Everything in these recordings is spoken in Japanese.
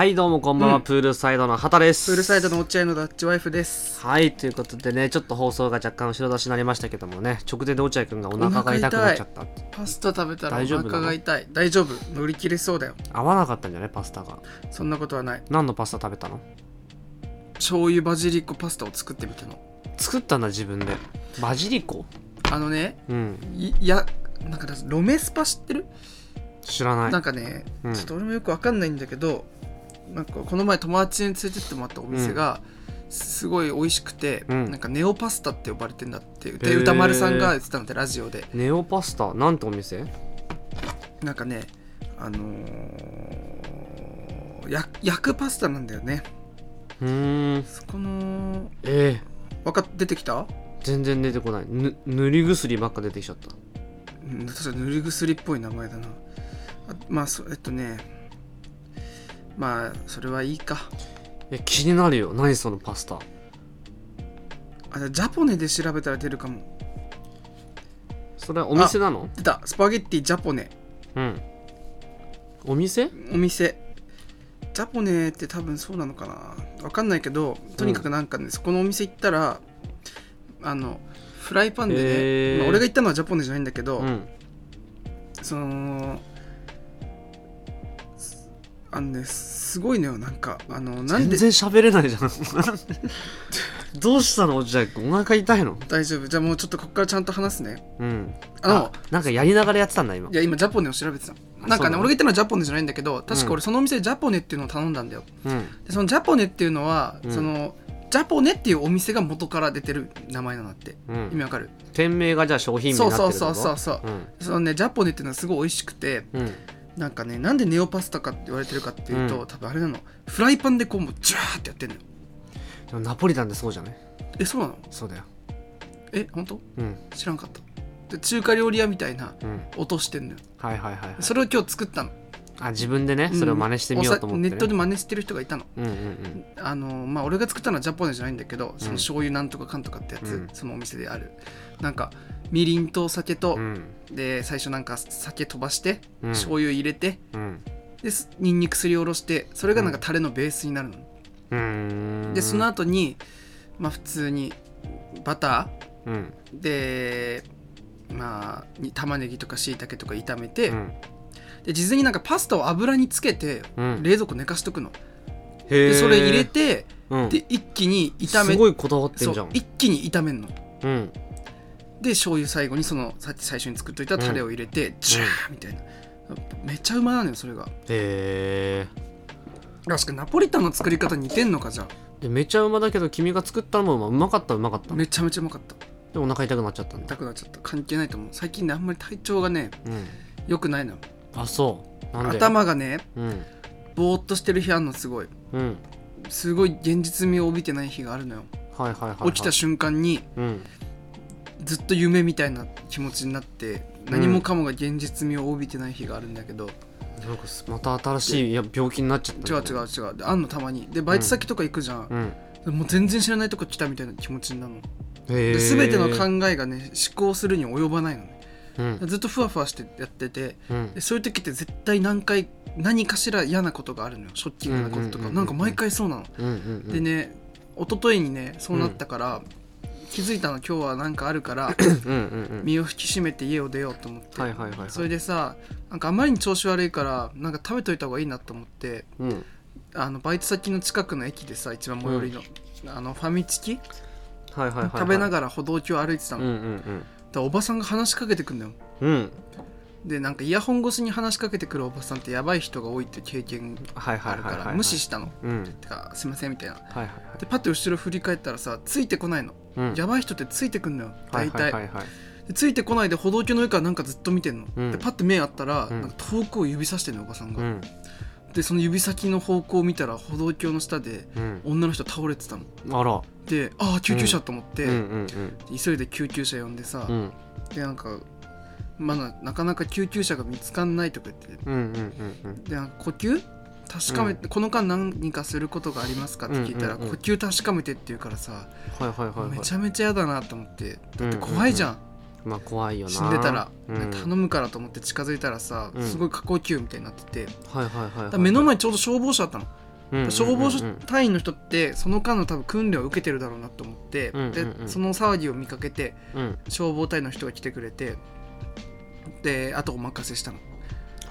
はいどうもこんばんは、うん。プールサイドの畑です。プールサイドの落合のダッチワイフです。はいということでねちょっと放送が若干後ろ出しになりましたけどもね直前で落合くんがお腹が痛くなっちゃったパスタ食べたらお大丈夫なの？腹が痛い。大丈夫。乗り切れそうだよ。合わなかったんじゃないパスタが。そんなことはない。何のパスタ食べたの？醤油バジリコパスタを作ってみたの。作ったんだ自分で。バジリコ？あのねうん。いやなんかロメスパ知ってる、知らない。なんかね、うん。ちょっと俺もよくわかんないんだけどなんかこの前友達に連れてってもらったお店が、すごい美味しくて、うん。なんかネオパスタって呼ばれてんだってで歌丸さんが言ってたのでラジオで。ネオパスタ？なんてお店？なんかねあのー、や焼くパスタなんだよね。うーん。そこのええ。わかっ出てきた？全然出てこない。ぬ塗り薬ばっか出てきちゃった。うん確かに塗り薬っぽい名前だな。あまあそえっとねまあそれはいいか。え気になるよ。何そのパスタ。あジャポネで調べたら出るかも。それはお店なの？出た。スパゲッティジャポネ。うん。お店？お店。ジャポネって多分そうなのかな。わかんないけどとにかくなんかね、そこのお店行ったらあのフライパンでね、へー。まあ俺が行ったのはジャポネじゃないんだけど、うん。そのあのねすごいのよなんか。あのなんで？全然喋れないじゃん。どうしたの？落合君お腹痛いの？大丈夫。じゃあもうちょっとここからちゃんと話すね。うん。あのあなんかやりながらやってたんだ今。いや今ジャポネを調べてたなんかねそうなの？俺が言ったのはジャポネじゃないんだけど確か俺そのお店でジャポネっていうのを頼んだんだよ。うん。でそのジャポネっていうのは、うん。そのジャポネっていうお店が元から出てる名前なんだって。うん。意味わかる？店名がじゃあ商品名そうになってそうるってこと？そうそうそう。うん。そのねジャポネっていうのはすごい美味しくて。うんなんかねなんでネオパスタかって言われてるかっていうと、うん。多分あれなの。フライパンでこうもうジューってやってんのよ。でもナポリタンでそうじゃない？えそうなの？そうだよ。え本当？うん。知らんかった。で中華料理屋みたいなうん。音してんのよ。はいはいはいはい。それを今日作ったの。あ自分でねそれを真似してみようと思って、ね。おさネットで真似してる人がいたの。うんうんうん。あのまあ俺が作ったのはジャポネじゃないんだけどその醤油なんとかかんとかってやつ、うん。そのお店である。なんかみりんとお酒と、うんで最初なんか酒飛ばして、うん。醤油入れてうん。ですにんにくすりおろしてそれがなんかタレのベースになるの、うーん。でその後にまあ普通にバタうん。ーでまあに玉ねぎとかしいたけとか炒めて、うん。で事前になんかパスタを油につけてうん。冷蔵庫寝かしとくの、でそれ入れて、うん。で一気に炒めすごいこだわってそんじゃうん一気に炒めんの。うんで醤油最後にそのさっき最初に作っといたタレを入れて、ジャーみたいな。めっちゃうまなのよそれが。へえ。確かにナポリタンの作り方似てんのかじゃでめちゃうまだけど君が作ったのもうまうまかったうまかった。あめちゃめちゃうまかった。でお腹痛くなっちゃったんだ。痛くなっちゃった。関係ないと思う。最近ねあんまり体調がねうん。良くないの。よあそう。なんで？頭がねうん。ぼーっとしてる日あんのすごい。うん。すごい現実味を帯びてない日があるのよ。はいはいはい、はい、起きた瞬間にうんずっと夢みたいな気持ちになって何もかもが現実味を帯びてない日があるんだけど、なんかすまた新しいいや病気になっちゃった違う違う違う。であんのたまに。でバイト先とか行くじゃん、うん。もう全然知らないとこ来たみたいな気持ちになるの。で全ての考えがね思考するに及ばないのね。うん。ずっとふわふわしてやっててうん。でそういう時って絶対何回何かしら嫌なことがあるのよ。ショッキングなこととか。なんか毎回そうなの。でね一昨日にねそうなったから、気づいたの今日はなんかあるからうんうんうん。身を引き締めて家を出ようと思って、はいはいはいはい。それでさなんかあまりに調子悪いからなんか食べといた方がいいなと思って。うん。あのバイト先の近くの駅でさ一番最寄りの、あのファミチキ？はいはいはいはい。食べなががら歩道橋歩いてたの、うんだかうん。らおばさんが話しかけてくんだよ。うん。うんでなんかイヤホン越しに話しかけてくるおばさんってやばい人が多いって経験あるから無視したの。うん。てかすいませんみたいな。はいはいはい。でパッて後ろ振り返ったらさついてこないの、うん。やばい人ってついてくんのよ。はい大体、はいはい。はいでついてこないで歩道橋の上からなんかずっと見てんの、うん。でパッて目あったら、うん。なんか遠くを指さしてんのおばさんが、うん。でその指先の方向を見たら歩道橋の下でうん。女の人倒れてたの。あら。でああ救急車と思って、うん。うん。急いで救急車呼んでさ、でなんかまだなかなか救急車が見つかんないとか言ってうん。うん。うん。うん。で呼吸確かめて、この間何かすることがありますかって聞いたら、うんうんうん。呼吸確かめてって言うからさ、はいはいはいはいめちゃめちゃ嫌だなと思って。だって怖いじゃん,、まあ怖いよな。死んでたら、うん。頼むからと思って近づいたらさ、うん。すごい過呼吸みたいになってて、はいはいはいはい。だから目の前ちょうど消防車だったの、うん消防隊員の人ってその間の多分訓練を受けてるだろうなと思って、うんうんうん。でその騒ぎを見かけてうん。消防隊の人が来てくれてであとお任せしたの、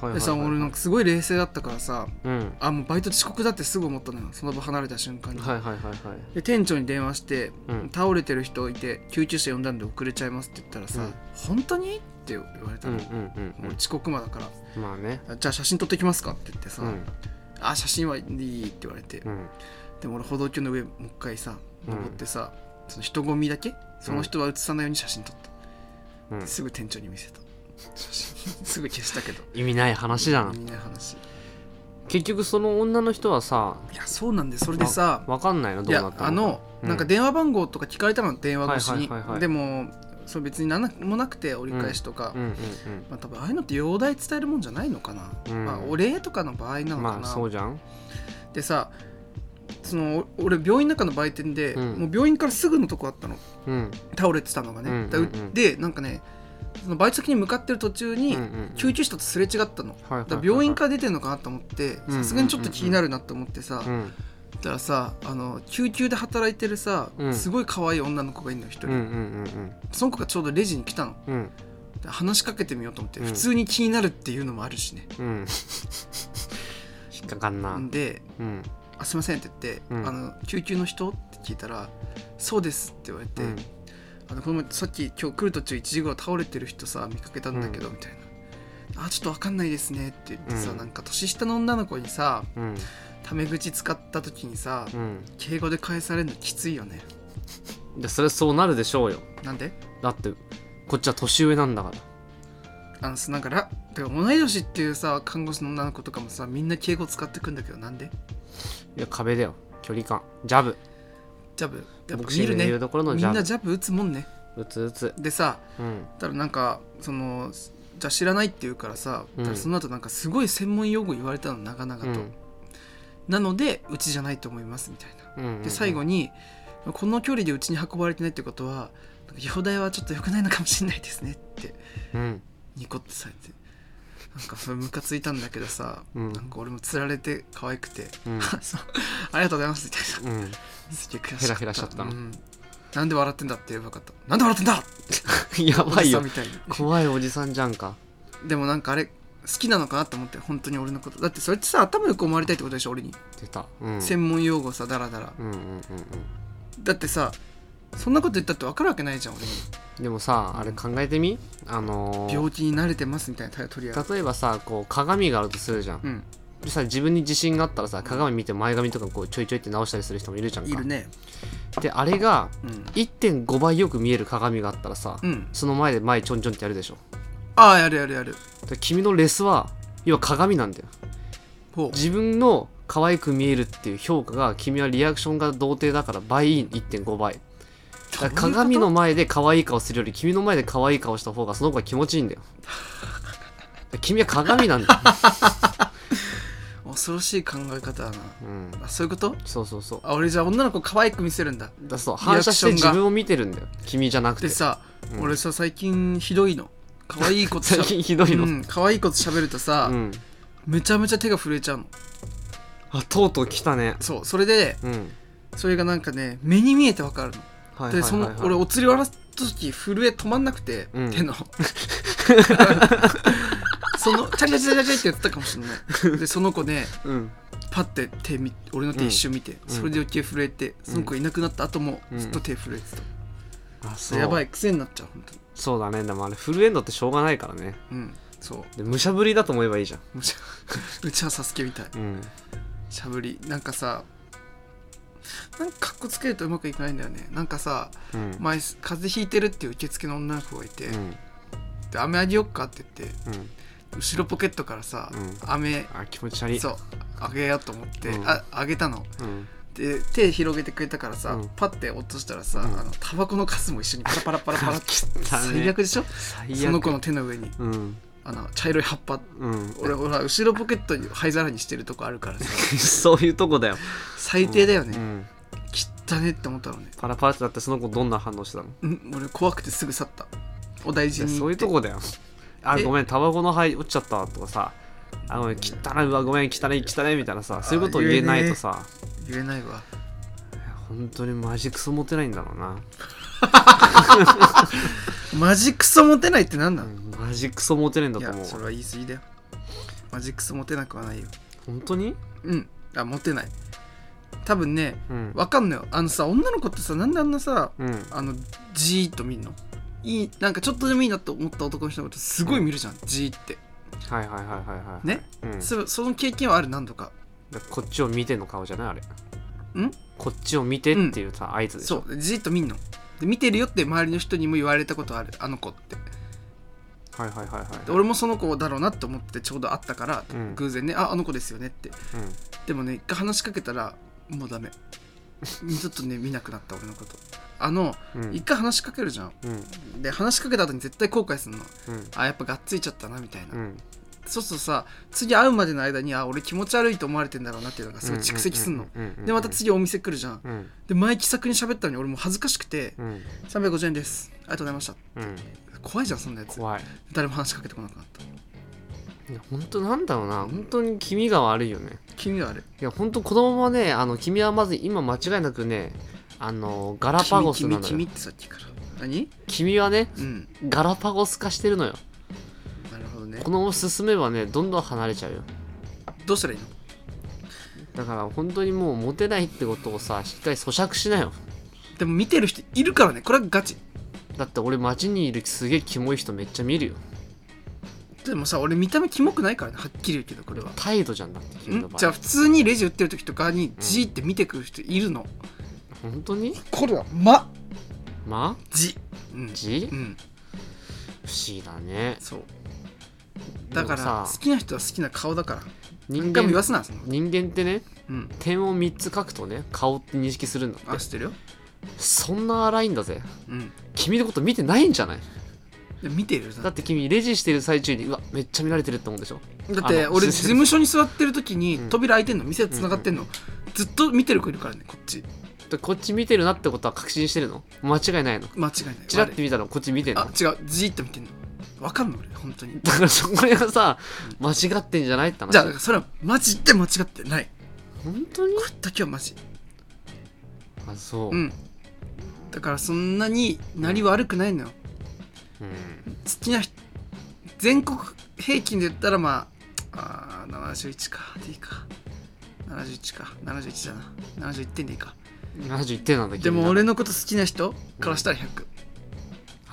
はいはいでさはい。俺なんかすごい冷静だったからさうん。あもうバイト遅刻だってすぐ思ったのよ。その場離れた瞬間に、はいはいはいはい。で店長に電話して、うん。倒れてる人いて救急車呼んだんで遅れちゃいますって言ったらさ、うん。本当に？って言われたの、うんうんうんもう遅刻魔だから。うんまあね。あじゃあ写真撮ってきますか？って言ってさ、うん。あ写真はいいって言われて、うん。でも俺歩道橋の上もう一回さうん。登ってさ、その人混みだけ？その人は写さないように写真撮った、うん。すぐ店長に見せた すぐ消したけど。意味ない話だな。意味ない話。結局その女の人はさいやそうなんでそれでさわかんないのどいうやなったのか。あの、うん。なんか電話番号とか聞かれたの電話越しに、でもそう別に何もなくて折り返しとか、まあ多分ああいうのって容体伝えるもんじゃないのかな、うん。まあお礼とかの場合なうんのかな、まあそうじゃん。でさそのお俺病院の中の売店で、うん。もう病院からすぐのとこあったの。うん。倒れてたのがね、でなんかねそのバイト先に向かってる途中にうんうん救急車とすれ違ったの、はいはいはいだから病院から出てるのかなと思ってうんさすがにちょっと気になるなと思ってさ、うん。だからさあの救急で働いてるさ、うん。すごい可愛い女の子がいるの一人、うんうんうんその子がちょうどレジに来たの。うん。話しかけてみようと思って、うん。普通に気になるっていうのもあるしね。うん。引っかかんな。でうん「あすいません」って言って、うん。あの「救急の人?」って聞いたら「そうです」って言われて、うんあのこの前さっき今日来る途中1時頃倒れてる人さ見かけたんだけど、みたいな「あちょっと分かんないですね」って言ってさ、うん。なんか年下の女の子にさうん。タメ口使った時にさ、うん。敬語で返されるのきついよね。でそれそうなるでしょうよ。なんで？だってこっちは年上なんだから。あのさなんかラてか同い年っていうさ看護師の女の子とかもさみんな敬語使ってくんだけどなんで？いや壁だよ。距離感。ジャブ。ジャブ？やっぱ見るね。みんなジャブ打つもんね。打つ打つ。でさうん。たらなんかそのじゃあ知らないって言うからさ、うん。その後なんかすごい専門用語言われたの長々と、うん。なのでうちじゃないと思いますみたいな。うんうんで最後にこの距離でうちに運ばれてないってことはなんか容体はちょっと良くないのかもしれないですねって。うん。ニコってされてなんかそれムカついたんだけどさ、うん。なんか俺もつられて可愛くて、うん。ありがとうございますみたいな。うん。すげえ悔しかった。ヘラヘラしちゃったの。うん。なんで笑ってんだって言えばよかった。なんで笑ってんだ やばいよ。みたいに。怖いおじさんじゃんか。でもなんかあれ好きなのかなと思って本当に俺のこと。だってそれってさ頭よく思われたいってことでしょ俺に、出た。うん。専門用語さダラダラ。だってさそんなこと言ったって分かるわけないじゃん俺に。うんでもさあれ考えてみ？あのー病気に慣れてますみたいな取り例えばさこう鏡があるとするじゃん。うん。でさ自分に自信があったらさ鏡見て前髪とかこうちょいちょいって直したりする人もいるじゃんか。いるね。であれがうん。1.5倍よく見える鏡があったらさ、うん。その前で前ちょんちょんってやるでしょ？ああやるやるやる。で君のレスは要は鏡なんだよ。ほう。自分の可愛く見えるっていう評価が君はリアクションが童貞だから倍いい1.5倍だから鏡の前で可愛い顔するより君の前で可愛い顔した方がその子が気持ちいいんだよ。で君は鏡なんだよ、恐ろしい考え方だな。うん、あそういうこと？そうそうそう。あ俺じゃあ女の子可愛く見せるんだ。だそう反射して自分を見てるんだよ。君じゃなくて。でさ、うん。俺さ最近ひどいの。可愛いことしゃ 最近ひどいの、うん可愛いこと喋るとさ、うん、めちゃめちゃ手が震えちゃうの。あとうとう来たね。そうそれでうん。それがなんかね目に見えてわかるのはいでその俺お釣り渡す時震え止まんなくて、うん。手の。そのチャリチャリチャリチャリってやってたかもしれない。でその子ねうん。パッて手見俺の手一瞬見て、ん。それで余計震えてその子いなくなった後もうん。ずっと手震えてた、あそう。やばい癖になっちゃう本当に。そうだね。でもあれフルエンドってしょうがないからね。うん。そう。で武者ぶりだと思えばいいじゃん。むちゃうちはサスケみたい。うん。しゃぶり。なんかさなんかかっこつけるとうまくいかないんだよね。なんかさうん。前風邪ひいてるっていう受付の女の子がいて、うん。で飴あげよっかって言ってうん。後ろポケットからさ、うん。飴あ気持ち悪い。そうあげようと思って、うん。ああげたの。うん。で手広げてくれたからさ、うん。パッて落としたらさ、うん。あのタバコのカスも一緒にパラパラパラパラって最悪でしょ？その子の手の上に。うんあの茶色い葉っぱ。うん。俺ほら後ろポケットに灰皿にしてるとこあるからさ。そういうとこだよ。最低だよね、うん。汚ねって思ったのね、パラパラってなってその子どんな反応してたの？うん、俺怖くてすぐ去った。お大事に。そういうとこだよ。あえごめんタバコの灰落ちちゃったとかさ。あの汚いうわごめん汚い汚いみたいなさそういうことを言えないとさ。言えないわ。本当にマジクソモテないんだろうな、マジクソモテないってなんだ、うんマジクソモテないんだいと思う。やそれは言い過ぎだよ。マジクソモテなくはないよ。本当に？うん。あモテない。多分ねうん。わかんないよ。あのさ女の子ってさなんであんなさうん。あのじーっと見んの？いいなんかちょっとでもいいなと思った男の人のことすごい見るじゃん、じーって。はいはいはいはいはいね、うん、そその経験はある？何度か。だこっちを見ての顔じゃない？あれ。ん？こっちを見てっていうさ、合図でしょ。そう。じーっと見んので見てるよって周りの人にも言われたことある。あの子って。はいはいはいはい。で俺もその子だろうなって思ってちょうど会ったから、うん。偶然ねああの子ですよねって。うでもね一回話しかけたらもうダメ。ちょっとね見なくなった俺のこと。あのんうん。一回話しかけるじゃん。うん。で話しかけた後に絶対後悔するの。うん。あやっぱがっついちゃったなみたいな、うんそうするとさ次会うまでの間にあ俺気持ち悪いと思われてんだろうなっていうのがすごい蓄積すん。の、でまた次お店来るじゃんうん。で前気さくに喋ったのに俺もう恥ずかしくてうん。350円です。ありがとうございました。うん。怖いじゃんそんなやつ。怖い。誰も話しかけてこなくなった。いや本当なんだろうな。本当に気味が悪いよね。気味があるいや本当このままねあの君はまず今間違いなくねあのガラパゴスなのよ。君君君ってさっきから。何？君はねうん。ガラパゴス化してるのよね。このまま進めばねどんどん離れちゃうよ。どうしたらいいの？だから本当にもうモテないってことをさしっかり咀嚼しなよ。でも見てる人いるからね。これはガチ。だって俺街にいるすげえキモい人めっちゃ見るよ。でもさ俺見た目キモくないからね。はっきり言うけどこれは。態度じゃんだって君の場合。んじゃあ普通にレジ売ってる時とかにじーって見てくる人いるの、本当に？これはま？ま？じ。うん。あじ？うん。不思議だね。そうだから好きな人は好きな顔だから。人間わすなその。人間ってねうん。点を3つ書くとね顔って認識するんだって。あ知ってるよ。そんな荒いんだぜ。うん。君のこと見てないんじゃない？で見てるよ。だって君レジしてる最中にうわめっちゃ見られてるって思うでしょ？だって俺 事務所に座ってる時にうん。扉開いてんの店繋がってんの。ずっと見てる子いるからねこっち。でこっち見てるなってことは確信してるの？間違いないの？間違いない。チラッて見たらこっち見てんの？あ違う。じーっと見てんのわかんの俺本当に。だからそこがさ間違ってんじゃないって話。じゃあそれはマジで間違ってない。本当に？これだけはマジ。あそう、うん。だからそんなになり悪くないのよ。うん。好きな人全国平均で言ったらまああー71か。でいいか。71か。71だな71点でいいか。71点なんだでも君な俺のこと好きな人からしたら100、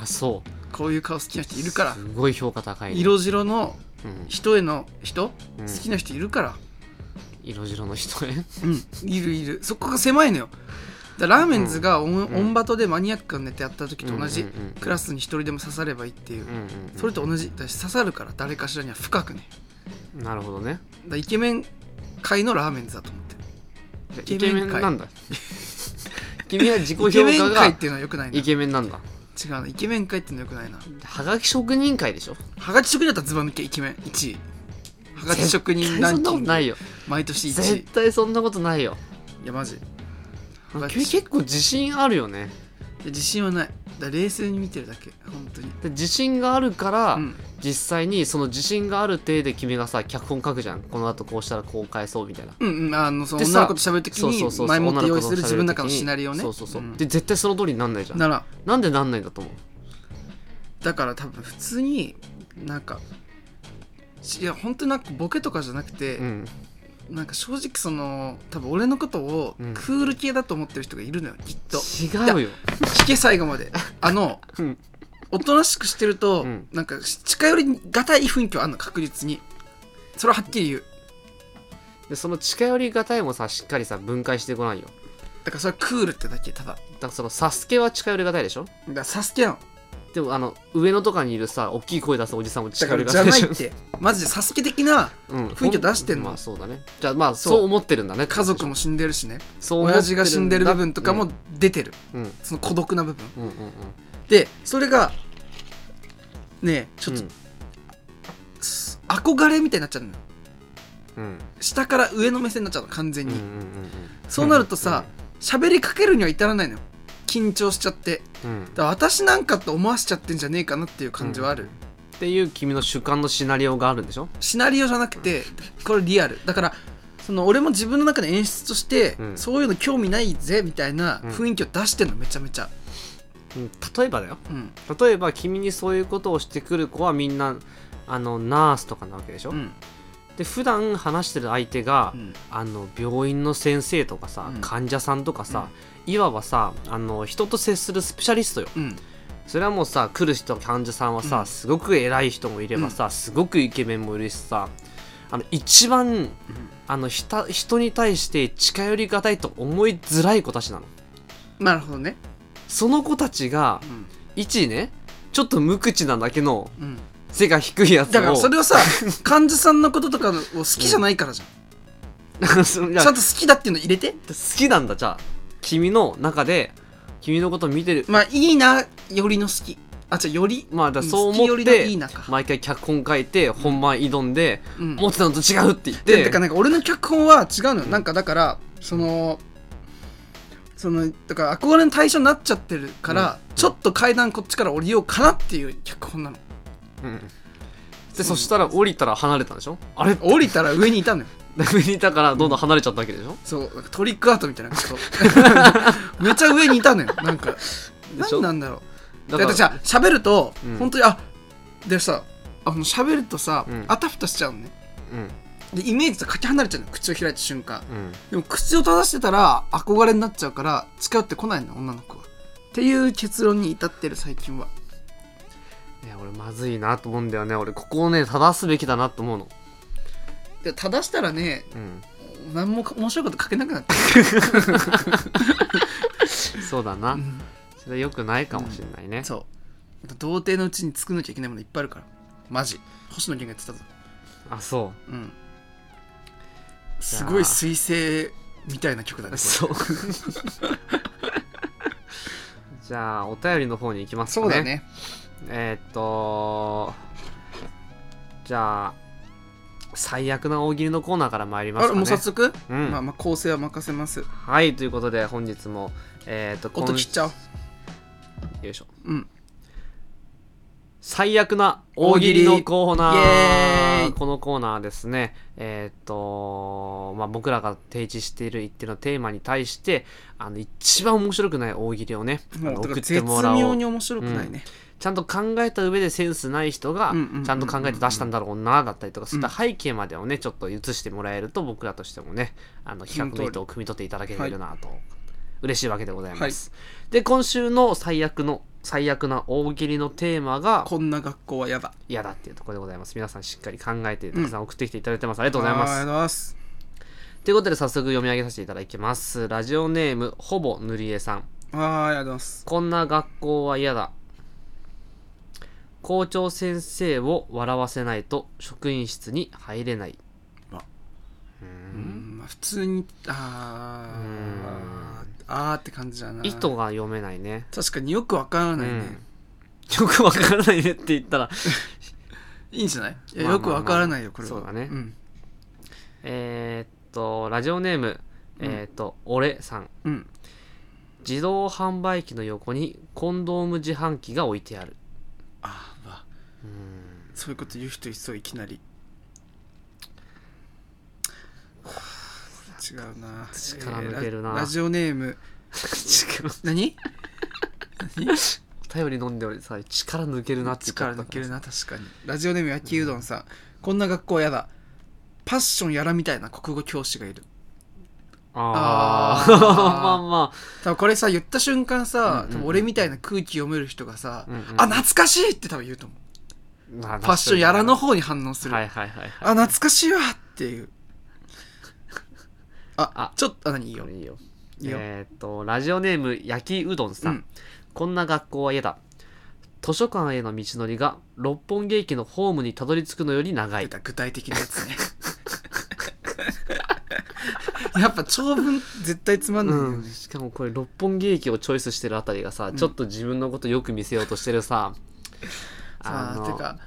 あそこういう顔好きな人いるから。うすごい評価高いね、色白のうん。人への人、うん。好きな人いるから。色白の人ねうん。いるいる。そこが狭いのよ。だラーメンズがオン,、ん。オンバトでマニアックなネタやった時と同じ、クラスに一人でも刺さればいいっていう、それと同じ。だし刺さるから誰かしらには深くね。なるほどね。だイケメン界のラーメンズだと思ってる。イケメンなんだ。君は自己評イケメ価がン界っていうのはよくないな。イケメンなんだ違うな。イケメン界ってのはよくないな。はがき職人会でしょ？はがき職人だったらズバ抜けイケメン。1位。はがき職人ランキング。ことないよ。毎年1絶位対そんなことないよ。いやマジ。結構自信あるよね。自信はないだ冷静に見てるだけ本当に。で自信があるから、うん。実際にその自信がある体で君がさ脚本書くじゃん。この後こうしたらこう返そうみたいな。うんうん。あのその女の子と喋るときに前もって用意する自分の中のシナリオね。そうそうそう、ん。で絶対その通りになんないじゃん。ならなんでなんないんだと思う？だから多分普通になんかいや本当になんかボケとかじゃなくて、うんなんか正直その多分俺のことをうん。クール系だと思ってる人がいるのよきっと。違うよ。聞け最後まで。あの うん。おとなしくしてると、うん。なんか近寄りがたい雰囲気はあるの確実に。それははっきり言う。でその近寄りがたいもさしっかりさ分解してこないよ。だからそれはクールってだけただ。だかだからそのサスケは近寄りがたいでしょ？らサスケなのでもあの上野とかにいるさ大きい声出すおじさんもだからじゃないって。マジでサスケ的なうん、雰囲気を出してんの？まあそうだね。じゃあまあそう。思ってるんだね。家族も死んでるしね。そう親父が死んでる部分とかも出てる、うん。うんその孤独な部分。うんうんでそれがねえちょっと、うん。す憧れみたいになっちゃうのよ。うん。下から上の目線になっちゃうの完全に、うんうんうんうんそうなるとさ喋、りかけるには至らないのよ緊張しちゃって。うん。だから私なんかと思わせちゃってんじゃねえかなっていう感じはある、っていう君の主観のシナリオがあるんでしょ？シナリオじゃなくてこれリアル。だからその俺も自分の中で演出として、うん。そういうの興味ないぜみたいなうん。雰囲気を出してんのめちゃめちゃ、うん。例えばだよ。うん。例えば君にそういうことをしてくる子はみんなあのナースとかなわけでしょ、うんで普段話してる相手が、うん。あの病院の先生とかさ、うん。患者さんとかさ、いわばさあの人と接するスペシャリストよ。うん。それはもうさ来る人患者さんはさ、うん。すごく偉い人もいればさ、すごくイケメンもいるしさあの一番あのひた人に対して近寄りがたいと思いづらい子たちなの。なるほどね。その子たちがうん。一ねちょっと無口なだけのうん背が低いやつを。だからそれをさ 患者さんのこととかを好きじゃないからじゃん、そ のいやちゃんと好きだっていうの入れて。好きなんだ。じゃあ君の中で君のことを見てる。まあいいなよりの好き。あじゃあよりまあだからそう思っ好きよりのいいてなか毎回脚本書いて本番挑んでうん。思ってたのと違うって言っでてだからなんか俺の脚本は違うのよ。なんかだからそのそのだから憧れの対象になっちゃってるから、うん。ちょっと階段こっちから降りようかなっていう脚本なのうんでそしたら降りたら離れたんでしょ？あれ？降りたら上にいたのよ。上にいたからどんどん離れちゃったわけでしょ？そうなんかトリックアートみたいな。こと めっちゃ上にいたのよ。なんか。でしょ？何なんだろう。だかからじゃあ喋ると、うん。本当にあでさあの喋るとさ、うん。あたふたしちゃうのね。うん。でイメージとかけ離れちゃうの口を開いた瞬間。うん。でも口を閉ざしてたら憧れになっちゃうから近寄ってこないの女の子は。っていう結論に至ってる最近は俺まずいなと思うんだよね。俺ここをね正すべきだなと思うの。で正したらねうん。何も面白いこと書けなくなって そうだな、る、うん。それ良くないかもしれないね、そう。童貞のうちに作んなきゃいけないものいっぱいあるから。マジ。星野源が言ってたぞ。あそう。ん。すごい彗星みたいな曲だね そう。じゃあお便りの方に行きますかね。そうだねえーっとじゃあ最悪な大喜利のコーナーから参りますかね。あれもう早速、うん。まあまあ構成は任せます。はいということで本日もえーっと今音切っちゃおう。よいしょ。うん最悪な大喜利のコーナー。イーこのコーナーですね。えーっとまあ僕らが提示している一定のテーマに対してあの一番面白くない大喜利をね送ってもらおう。妙に面白くないね、ちゃんと考えた上でセンスない人がうんうんうんうんちゃんと考えて出したんだろうなだったりとかそういった背景までをねちょっと映してもらえると僕らとしてもねあの企画の意図を汲み取っていただけるなと。嬉しいわけでございます。で今週の最悪の最悪な大喜利のテーマがこんな学校は嫌だ嫌だっていうところでございます。皆さんしっかり考えてたくさん送ってきていただいてます。ありがとうございますありがとう。ございますということで早速読み上げさせていただきます。ラジオネームほぼ塗り絵さん。あーありがとうございますこんな学校は嫌だ。校長先生を笑わせないと職員室に入れない。うんまあ普通にあーあーって感じだな。意図が読めないね。確かによくわからないね、うん。よくわからないねって言ったら、いいんじゃない？いやまあまあまあよくわからないよこれは。そうだね。ん。えーっと、ラジオネーム、えーっと、俺さん。うん。自動販売機の横にコンドーム自販機が置いてある。あーわ。そういうこと言う人いそういきなり違うな。力抜けるな。ララジオネーム。違う。何？お便り飲んで俺さ、力抜けるなって力抜けるな確かに。ラジオネーム焼きうどんさん、こんな学校やだ。パッションやらみたいな国語教師がいる。あー。あー。まあま多分これさ言った瞬間さ、うんうん俺みたいな空気読める人がさ、うんうん。あ懐かしいって多分言うと思う。あ。パッションやらの方に反応する、はいはいはいはい。あ懐かしいわっていうああちょっとあ何？いいよ。いいよ。いいよ。えーっと、ラジオネーム焼きうどんさん。うん。こんな学校は嫌だ。図書館への道のりが六本木駅のホームにたどり着くのより長い。具体的なやつね。やっぱ長文絶対つまんないようん、ね、しかもこれ六本木駅をチョイスしてるあたりがさ、ちょっと自分のことよく見せようとしてるさ、さあのてか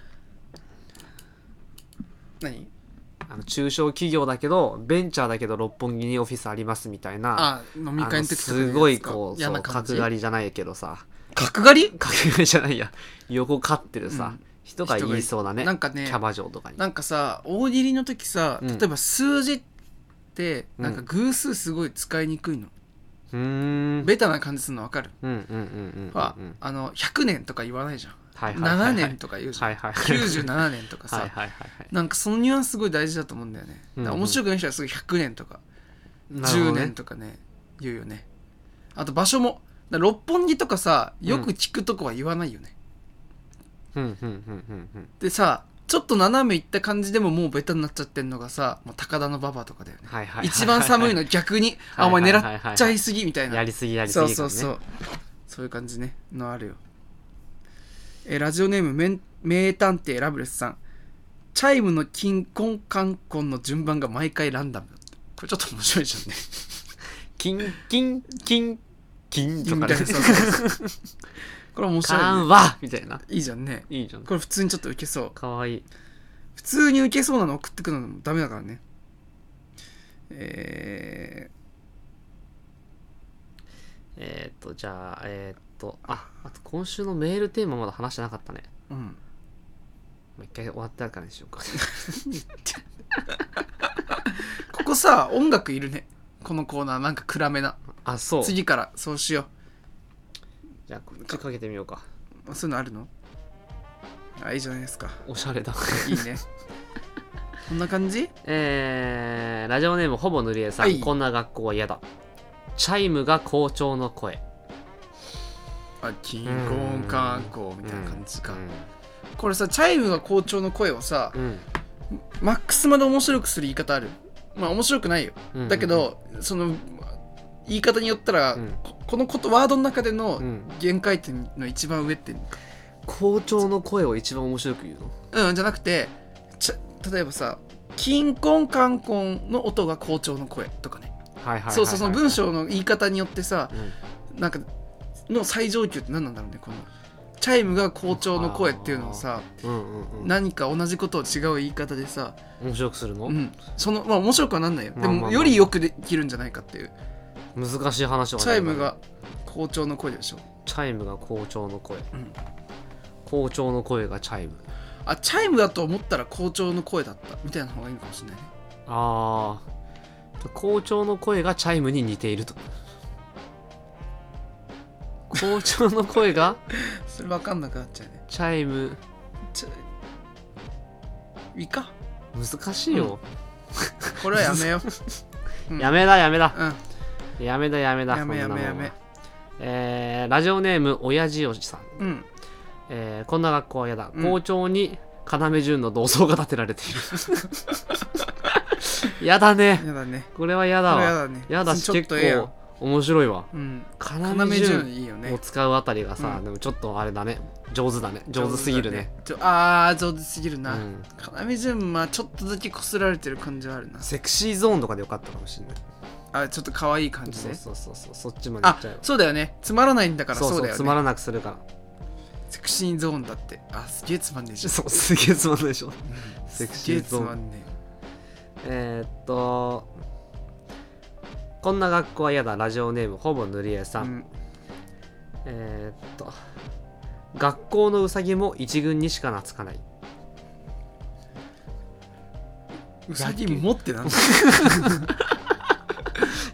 何？あの中小企業だけどベンチャーだけど六本木にオフィスありますみたいなあ飲み会の時すごいこうそう角刈りじゃないけどさ。角刈り？角刈りじゃないや。横刈ってるさ、うん。人が言いそうだねなんかねキャバ嬢とかに。なんかさ大喜利の時さうん。例えば数字ってうんなん。か偶数すごい使いにくいの、うーん。ベタな感じするの分かる、うんうんうんうんはうん。あの100年とか言わないじゃん、7年とか言うじゃん、はいはい97年とかさ、なんかそのニュアンスすごい大事だと思うんだよね、うんうん。だから面白くない人はすごい100年とか10なるほどね。年とかね言うよね。あと場所も。六本木とかさよく聞くとこは言わないよね、うん。うんうんうんうんでさちょっと斜めいった感じでももうベタになっちゃってんのがさもう高田の馬場とかだよね。はいはいはい一番寒いの逆にあお前狙っちゃいすぎみたいな。やりすぎやりすそうぎ感ねそうそう。そういう感じね。のあるよえラジオネーム名探偵ラブレスさん。チャイムの金婚冠婚の順番が毎回ランダム。これちょっと面白いじゃんね。キンキンキンキンとかね。これ面白い、ね、カンワいいな。いいじゃんね。いいじゃん。これ普通にちょっとウケそう。かわいい。普通にウケそうなの送ってくるのもダメだからね。ええー、っとじゃあえー、っとああと今週のメールテーマまだ話してなかったね。ー、うん。もう一回終わったからにしようか。ここさ音楽いるね。このコーナーなんか暗めな。あそう。次からそうしよじゃあこっちかけてみようか。うそういうのあるの？あいいじゃないですか。おしゃれだ。いいね。こんな感じ？えー、ラジオネームほぼ塗り絵さん、はい。こんな学校は嫌だ。チャイムが校長の声あキンコンカンコンみたいな感じか、うこれさチャイムが校長の声をさマックスまで面白くする言い方ある。まあ面白くないよ。うんだけど、その言い方によったら、うん。ここのことワードの中でのうん。限界点の一番上って校長の声を一番面白く言うの？うんじゃなくて例えばさ「金婚観婚」の音が校長の声とかね。そうそうその文章の言い方によってさうん。なんかの最上級って何なんだろうねこのチャイムが校長の声っていうのをさうんうんうん。何か同じことを違う言い方でさ、面白くするの、うん、そのまあ面白くはなんないよ。でまあまあまあ。もよりよくできるんじゃないかっていう。難しい話はチャイムが校長の声でしょ。チャイムが校長の声、ん。校長の声がチャイム。あチャイムだと思ったら校長の声だった。みたいな方がいいのかもしれないね。ああ校長の声がチャイムに似ていると校長の声が それ分かんなくなっちゃうね。チャイム。ちょいいか？難しいよ、これはやめよう、うん。やめだやめだ。うん。やめだやめだやめやめやめ。えーラジオネーム親父おじさん、うん。えーこんな学校は嫌だ、うん。校長に要潤の銅像が建てられている。やだね。やだね。これは嫌だわ。やだね。やだしちょっ結とええやん。構面白いわ。うん。要要潤潤いいよねを使うあたりがさ、うんでもちょっとあれだね上手だね上手すぎるねちょあー上手すぎるな、うん要潤まあちょっとだけこすられてる感じはあるなセクシーゾーンとかでよかったかもしれないあちょっと可愛い感じでそうそうそうそっちまでっちゃうそうだよねつまらないんだからそうだよねつまらなくするからセクシーゾーンだってあすげえつまんねえじゃんそうすげえつまんないでしょセクシーゾーンつまんねえーっとこんな学校は嫌だ。ラジオネームほぼ塗り絵えさん、うん。えーっと学校のうさぎも一軍にしか懐かない。うさぎ持ってなんだ？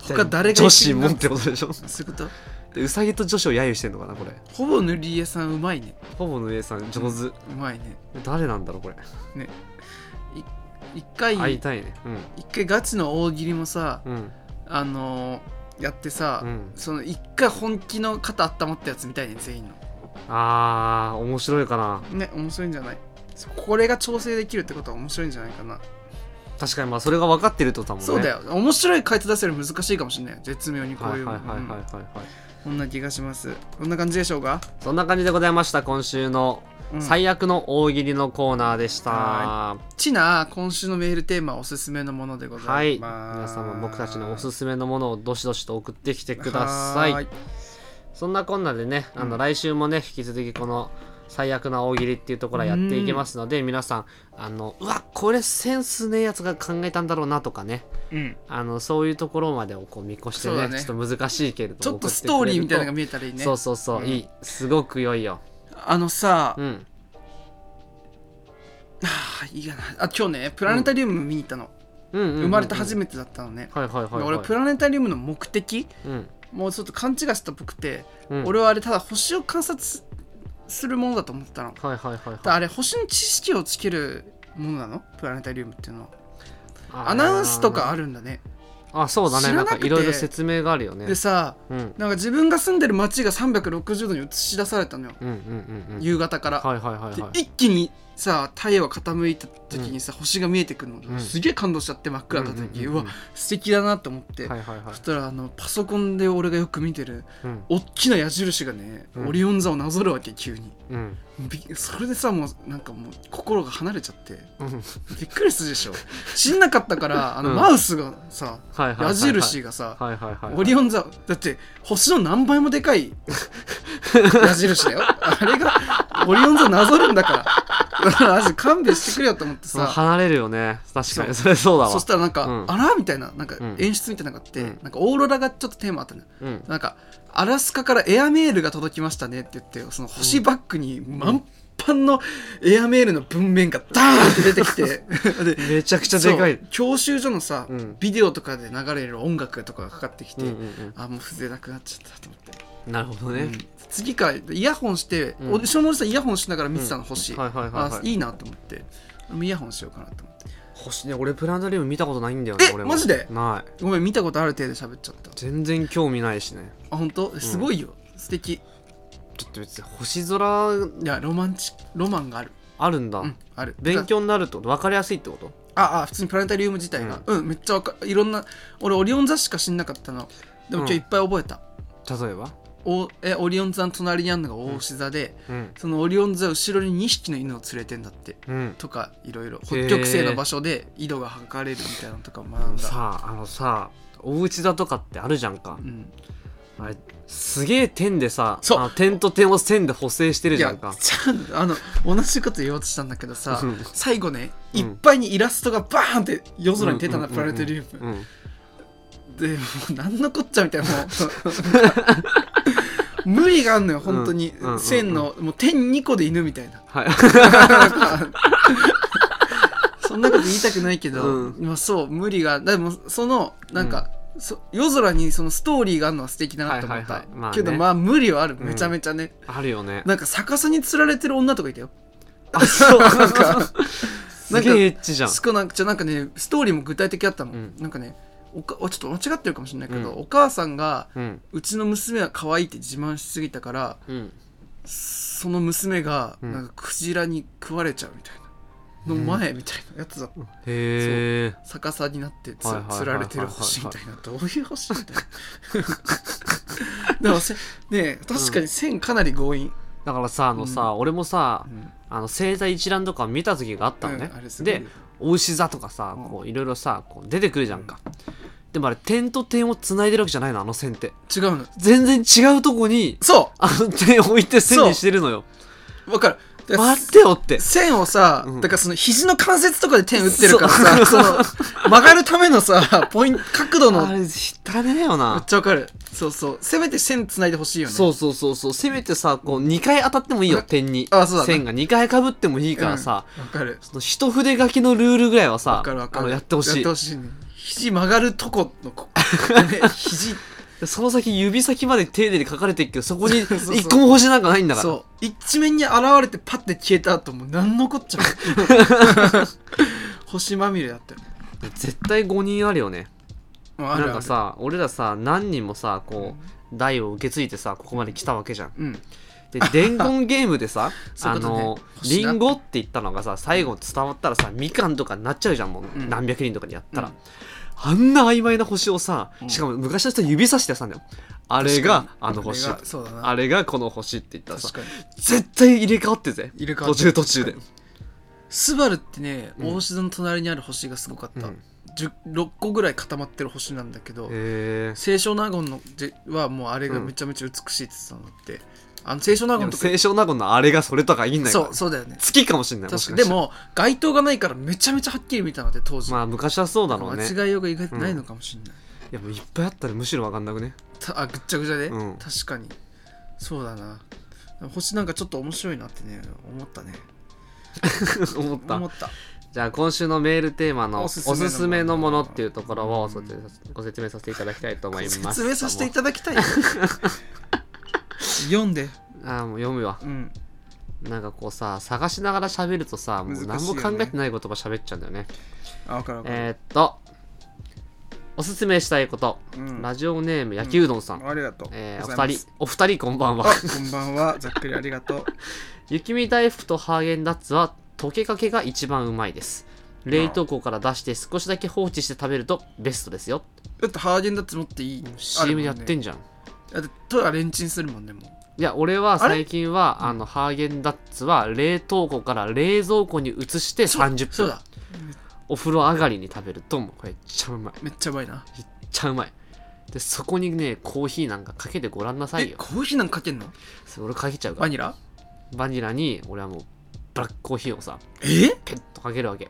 他誰が女子もってことでしょ？そういうこと？でうさぎと女子を揶揄してんのかなこれ。ほぼ塗り絵さんうまいね。ほぼ塗り絵さん上手、うまいね。誰なんだろうこれ。一回会いたいね。一回ガチの大喜利もさうんうんあのーやってさ、うん。その一回本気の肩温まったやつみたいね全員の。あー面白いかな。ね面白いんじゃない？そこれが調整できるってことは面白いんじゃないかな、確かにまあそれが分かってるとだもんね。そうだよ。面白い回答出せる難しいかもしれない。絶妙にこういう、はいはいはいはいうんはい。はいこんな気がします。こんな感じでしょうか、そんな感じでございました今週のうん、最悪の大喜利のコーナーでした、はちな今週のメールテーマはおすすめのものでござはいいます。皆様僕たちのおすすめのものをどしどしと送ってきてください。そんなこんなでねあのうん。来週もね引き続きこの最悪な大喜利っていうところはやっていきますので皆さんあのうわこれセンスねえやつが考えたんだろうなとかね。うん。あのそういうところまでをこう見越してねね。ちょっと難しいけれどもちょっとストーリーみたいなのが見見えたらいいね。そうそうそう、うん。いい。すごく良いよあのさ、うん。あいいやな。あ今日ねプラネタリウム見に行ったの、うん。うんうんうん生まれて初めてだったのね、はいはいはい、はい、俺プラネタリウムの目的うん。もうちょっと勘違いしたっぽくて、うん。俺はあれただ星を観察すするものだと思ってたの。だかはいはいはい。はいらあれ星の知識をつけるものなの？プラネタリウムっていうのは。アナウンスとかあるんだねあそうだね。なんくて。かいろいろ説明があるよね。でさうん。なんか自分が住んでる街が360度に映し出されたのよ、うんうんうんうん。夕方から、はいはいはいではい。一気にさ太陽が傾いた時にさ、星が見えてくるの、うん。すげえ感動しちゃって真っ暗だった時、うんうんうんうん。わ素敵だなと思って、はいはいはい。そしたらあのパソコンで俺がよく見てるうん。大きな矢印がね、うん。オリオン座をなぞるわけ急に。それでさもうなんかもう心が離れちゃって。うん。びっくりするでしょ。知んなかったから あの、うん。マウスがさはいはいはいはい。矢印がさ、はいはいはい。オリオン座。だって星の何倍もでかい矢印だよ。あれがオリオン座なぞるんだから マジ勘弁してくれよと思ってさ。まあ離れるよね。確かに。それそうだわ。そしたらなんか、うん。あらみたいななんかうん。演出みたいなのがあって、うん。なんかオーロラがちょっとテーマあったのよ。うん。なんかアラスカからエアメールが届きましたねって言ってその星バッグに満帆のエアメールの文面がダーンって出てきて。でめちゃくちゃでかい。教習所のさ、うん。ビデオとかで流れる音楽とかがかかってきて、うんうんあもう風情なくなっちゃったと思って、うんなるほどね。うん。次からイヤホンして、うん。オーディションのおじさんイヤホンしながら見てたの、星、はいはいはいはい。あいいなと思って。イヤホンしようかなと思って。星ね俺プラネタリウム見たことないんだよねえマジで？ない。ごめん見たことある程度喋っちゃった。全然興味ないしね。あ本当？すごいよ、素敵。ちょっと別に星空いやロマンチロマンがある。あるんだ、うんある。勉強になるってこと？分かりやすいってこと？ああ普通にプラネタリウム自体が。うん、めっちゃわかいろんな俺オリオン座しか知んなかったの。でも今日いっぱい覚えた、例えば？おえオリオン座の隣にあるのが大牛座で、うん。そのオリオン座後ろに2匹の犬を連れてんだってうん。とかいろいろ北極星の場所で緯度が測れるみたいなのとか学んだ、さああのさお家だとかってあるじゃんか。うん、あれすげえ点でさ点と点を線で補正してるじゃんか。ちゃんあの同じこと言おうとしたんだけどさうん。最後ねうん。いっぱいにイラストがバーンって夜空に出たな、うんプラネタリウム、うん。でもう何のこっちゃみたいなもう 無理があんのよ本当に、うんうんうん。線のもう点2個で犬みたいな。はい。そんなこと言いたくないけど、うん。まあそう無理がでもそのなんか、そ夜空にそのストーリーがあるのは素敵だなと思った、はいはいはい。まあね。けどまあ無理はある。うん。めちゃめちゃね、あるよね。なんか逆さに釣られてる女とかいたよ。あそう。なんか すげえエッチじゃん。しかもなんかじゃあなんかねストーリーも具体的だったもん、うん。なんかねおかちょっと間違ってるかもしれないけど、うん。お母さんがうん。うちの娘は可愛いって自慢しすぎたからうん。その娘がうん。なんかクジラに食われちゃうみたいな。の前みたいなやつだ。ったへえ逆さになってつはいはいはいはい釣られてる星みたいな。どういう星みたいな。でもせねえ確かに線かなり強引、だからさあのさ、俺もさうん。あの星座一覧とか見た時があったのね。うんあれ、すごい。よでお牛座とかさうん。こういろいろさこう出てくるじゃんか、でもあれ点と点をつないでるわけじゃないのあの線って。違うの。全然違うとこにそあの点を置いて線にしてるのよ。うわかる。で待ってよって。線をさ、うん。だからその肘の関節とかで点打ってるからさその曲がるためのさポイント角度の。めっあれ汚ねえよな。ちゃわかる。そうそう。せめて線つないでほしいよね。そうそうそうそう。せめてさこう2回当たってもいいよ点に。あそうだね。線が。2回かぶってもいいからさ、わかる。その一筆書きのルールぐらいはさわかるわかあるのやってほしい。やってほしいね肘曲がるとこのこ。ね 肘。その先指先まで丁寧に書かれてるけどそこに 一個も星なんかないんだから。そう。一面に現れてパッて消えた後もう何のこっちゃ 星まみれだったよ絶対5人あるよね。なんかさ俺らさ何人もさこう代を受け継いでさここまで来たわけじゃん。うん。で伝言ゲームでさあのリンゴって言ったのがさ最後伝わったらさみかんとかになっちゃうじゃんもう。うん。何百人とかにやったら、うんあんな曖昧な星をさうん。しかも昔の人指さしてやさんだよ。あれがあの星。あれあれがこの星って言ったらさ絶対入れ替わってぜ。入れ替わって。途中途中で。スバルってねうん。大志座の隣にある星がすごかった、うん。10 6個ぐらい固まってる星なんだけど清少納言のではもうあれがめちゃめちゃ美しいって言ってたんだって、あの清少納言とか。清少納言のあれがそれとかいいんだよそうそうだよね。月かもしんない。確かに。でも街灯がないからめちゃめちゃはっきり見たので当時、まあ昔はそうだろうね。間違いようが意外とないのかもしれない、いやもういっぱいあったらむしろ分かんなくね。たあぐっちゃぐちゃで、うん。確かに。そうだな。星なんかちょっと面白いなってね思ったね。思った。思った。じゃあ今週のメールテーマのおおすすすめのものっていうところをそご説明させていただきたいと思います。説明させていただきたいよ 読んで。あーもう読むわ。うん。なんかこうさ探しながら喋るとさもう何も考えてない言葉喋っちゃうんだよね。あ分かる分かる、えー、っとおすすめしたいこと、うん。ラジオネーム焼きうどんさん、ありがとう。えーお二人お二人こんばんは。あこんばんは。ざっくりありがとう。雪見大福とハーゲンダッツは溶けかけが一番うまいです。冷凍庫から出して少しだけ放置して食べるとベストですよ。だってハーゲンダッツ持っていい CM やってんんじゃん。だってトイレレンチンするもんねもういや俺は最近はあのハーゲンダッツは冷凍庫から冷蔵庫に移して30分。そうだ。お風呂上がりに食べるともう。これめっちゃうまい。めっちゃうまいな。めっちゃうまい。でそこにねコーヒーなんかかけてごらんなさいよ。えコーヒーなんかかけんの？それ俺かけちゃうから。バニラ？バニラに俺はもうブラックコーヒーをさえ？ペッとかけるわけ。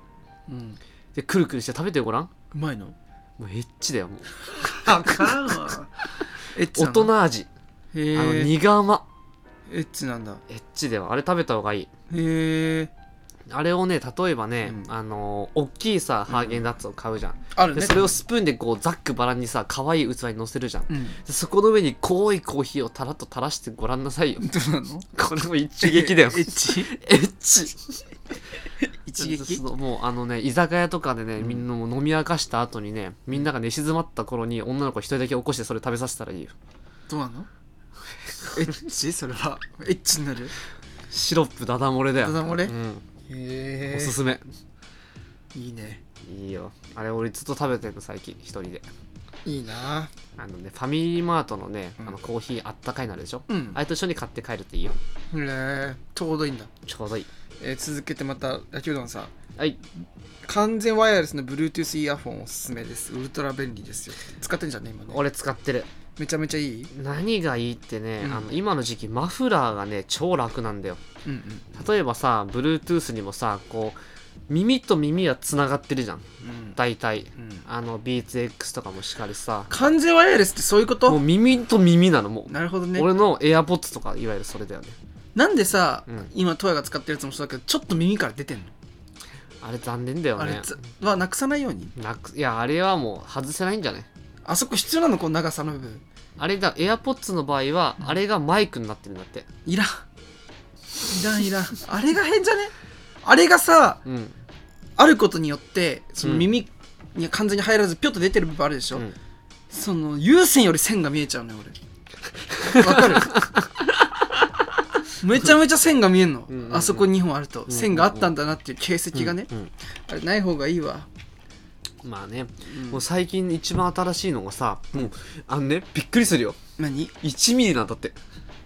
うん。でくるくるして食べてごらん。うまいの？もうエッチだよもう。あかんわ。エッチ大なの？人味へあのえ苦甘。エッチなんだ。エッチだよあれ食べた方がいい。へえあれをね例えばね、うん。あのー大きいさハーゲンダッツを買うじゃん、あるね。でそれをスプーンでこうざっくばらんにさ可愛い器に乗せるじゃん。うん。でそこの上に濃いコーヒーをたらっと垂らしてごらんなさいよ。どうなの？これも一撃だよ。エッチエッチ。一撃？そのもうあのね居酒屋とかでねみんなもう飲み明かした後にねみんなが寝静まった頃に女の子一人だけ起こしてそれ食べさせたらいいよ。どうなの？エッチ？それは。エッチになる？シロップダダ漏れだよ。ダダ漏れ？うん、へおすすめ。いいね。いいよ。あれ俺ずっと食べてるの最近一人で。いいな。あのねファミリーマートのね、うん。あのコーヒーあったかいのあるでしょ、うん。あれと一緒に買って帰るといいよ。へえ。ちょうどいいんだ、ちょうどいいえー続けてまた野球団さん。はい。完全ワイヤレスの Bluetooth イヤホンおすすめです。ウルトラ便利ですよ。使ってんじゃんね今ね。俺使ってる。めちゃめちゃいい？何がいいってね、うん。あの今の時期マフラーがね超楽なんだよ。うんうん。例えばさ Bluetooth にもさこう耳と耳はつながってるじゃん。うん。大体。うん。あの BeatsX とかもしっかりさ。完全ワイヤレスってそういうこもうと耳と耳なのもう、なるほどね。俺の AirPods とかいわゆるそれだよねなんでさ、うん。今トヤが使ってるやつもそうだけどちょっと耳から出てんの、あれ残念だよね。あれつはなくさないように？なくいやあれはもう外せないんじゃないあそこ必要なの？この長さの部分。あれだ AirPods の場合は、あれがマイクになってるんだって。いらん。いらんいらん。あれが変じゃね？あれがさうん。あることによってその耳に完全に入らずピョッと出てる部分あるでしょ、うん。その有線より線が見えちゃうのよ俺。わかる？めちゃめちゃ線が見えんの、あそこ2本あると、線があったんだなっていう形跡がね、うんあれない方がいいわ、うんまあね、うん。もう最近一番新しいのがさもうあのねびっくりするよ。何？1ミリなんだって。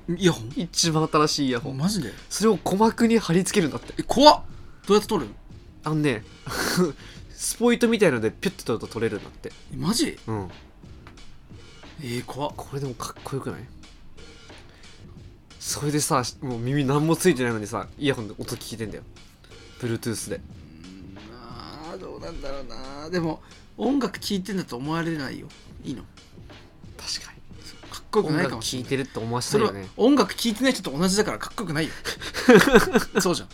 イヤホン？一番新しいイヤホン。マジで？それを鼓膜に貼り付けるんだって。え怖っ。どうやって撮るあのね スポイトみたいのでピュッて取ると取れるんだって。えマジ？うん。えー、怖っ。これでもかっこよくない？それでさもう耳何もついてないのにさイヤホンで音聞いてんだよ。Bluetooth で。あーどうなんだろうな。でも音楽聴いてんだと思われないよ。いいの？確かに。かっこよく音ないかもしれない。てるって思わせそれはたいよね音楽聴いてない人と同じだからかっこよくないよ。そうじゃん。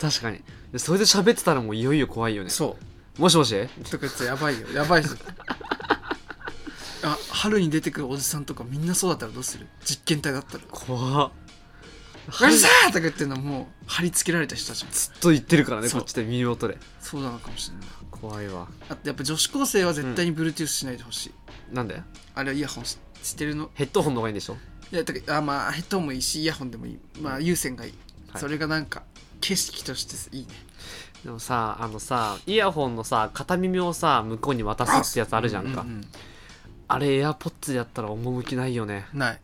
確かに。でそれで喋ってたらもういよいよ怖いよね。そう。もしもし？とか言ってやばいよ。やばいぞあ春に出てくるおじさんとかみんなそうだったらどうする？実験体だったら。怖っ「うるさー!」とか言ってんのもう貼り付けられた人たち。ずっと言ってるからねそう。こっちで耳元で。そうなのかもしれない。怖いわ。あとやっぱ女子高生は絶対に Bluetooth しないでほしい、なんで？あれはイヤホンししてるの？ヘッドホンの方がいいんでしょ？いやだからあまあヘッドホンもいいしイヤホンでもいい。まあ有線がいい、はい。それがなんか景色としていいねでもさあのさイヤホンのさ片耳をさ向こうに渡すってやつあるじゃんか、ううあれエアポッツでやったら趣ないよね。ない。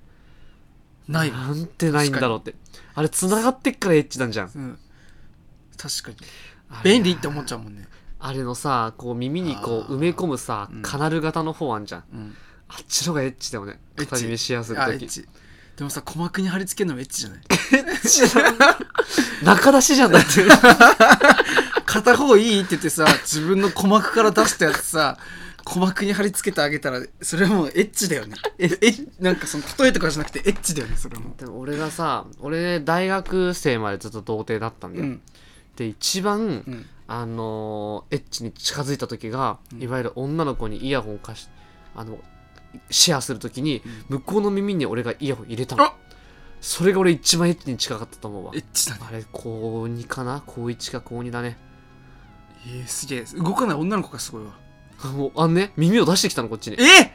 ない。わなんてないんだろうって。あれ繋がってっからエッチなんじゃん。うん。確かに。あれ便利って思っちゃうもんね。あれのさこう耳にこう埋め込むさうん。カナル型の方あんじゃん。うん。あっちの方がエッチだよね。エッチ。片耳シェアするときあエッチ。でもさ鼓膜に貼り付けるのもエッチじゃない？中出しじゃんだって。片方いいって言ってさ自分の鼓膜から出したやつさ鼓膜に貼り付けてあげたらそれはもうエッチだよね。ええなんかその例えとかじゃなくてエッチだよねそれはもでも俺がさ俺大学生までずっと童貞だったんだよ、ううん。で一番うん。あのーエッチに近づいた時が、うん。いわゆる女の子にイヤホンを貸しあのシェアする時にうん。向こうの耳に俺がイヤホン入れたの。あそれが俺一番エッチに近かったと思うわ。エッチだね。あれ高2かな？高1か高2だね。えー、すげえ。動かない女の子がすごいわあんね耳を出してきたのこっちに。え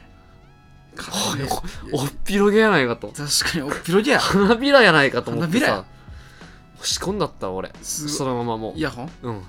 はかっこいい。おおっぴろげやないかと。確かにおっぴろげや。花びらやないかと思ってさ。花びらや。押し込んだったわ俺。すそのままもイヤホン？ううん。